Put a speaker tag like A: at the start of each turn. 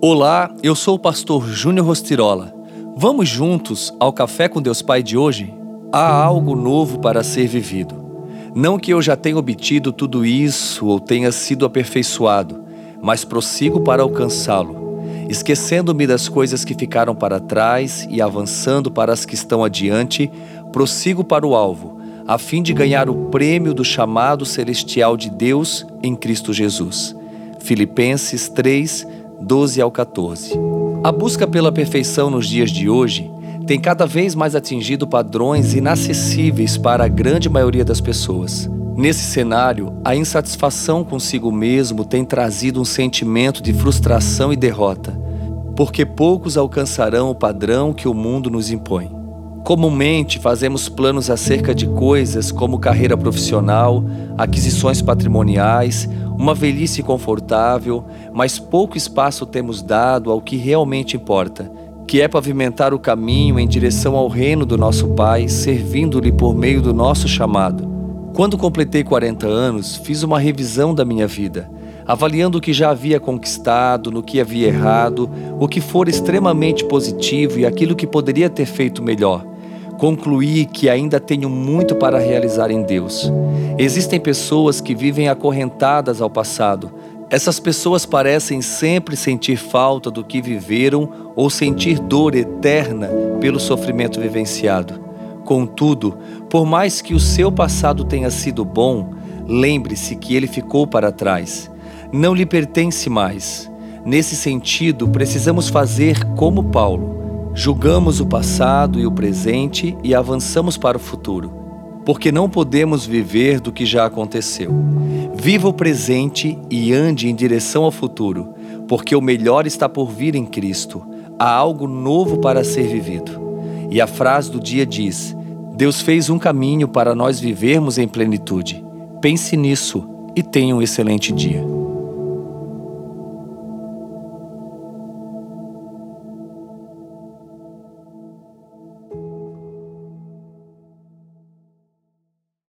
A: Olá, eu sou o pastor Júnior Rostirola. Vamos juntos ao Café com Deus Pai de hoje? Há algo novo para ser vivido. Não que eu já tenha obtido tudo isso ou tenha sido aperfeiçoado, mas prossigo para alcançá-lo, esquecendo-me das coisas que ficaram para trás e avançando para as que estão adiante, prossigo para o alvo, a fim de ganhar o prêmio do chamado celestial de Deus em Cristo Jesus. Filipenses 3, 12 ao 14. A busca pela perfeição nos dias de hoje tem cada vez mais atingido padrões inacessíveis para a grande maioria das pessoas. Nesse cenário, a insatisfação consigo mesmo tem trazido um sentimento de frustração e derrota, porque poucos alcançarão o padrão que o mundo nos impõe. Comumente fazemos planos acerca de coisas como carreira profissional, aquisições patrimoniais, uma velhice confortável, mas pouco espaço temos dado ao que realmente importa, que é pavimentar o caminho em direção ao reino do nosso Pai, servindo-lhe por meio do nosso chamado. Quando completei 40 anos, fiz uma revisão da minha vida, avaliando o que já havia conquistado, no que havia errado, o que for extremamente positivo e aquilo que poderia ter feito melhor concluí que ainda tenho muito para realizar em Deus. Existem pessoas que vivem acorrentadas ao passado. Essas pessoas parecem sempre sentir falta do que viveram ou sentir dor eterna pelo sofrimento vivenciado. Contudo, por mais que o seu passado tenha sido bom, lembre-se que ele ficou para trás. Não lhe pertence mais. Nesse sentido, precisamos fazer como Paulo Julgamos o passado e o presente e avançamos para o futuro, porque não podemos viver do que já aconteceu. Viva o presente e ande em direção ao futuro, porque o melhor está por vir em Cristo. Há algo novo para ser vivido. E a frase do dia diz: Deus fez um caminho para nós vivermos em plenitude. Pense nisso e tenha um excelente dia.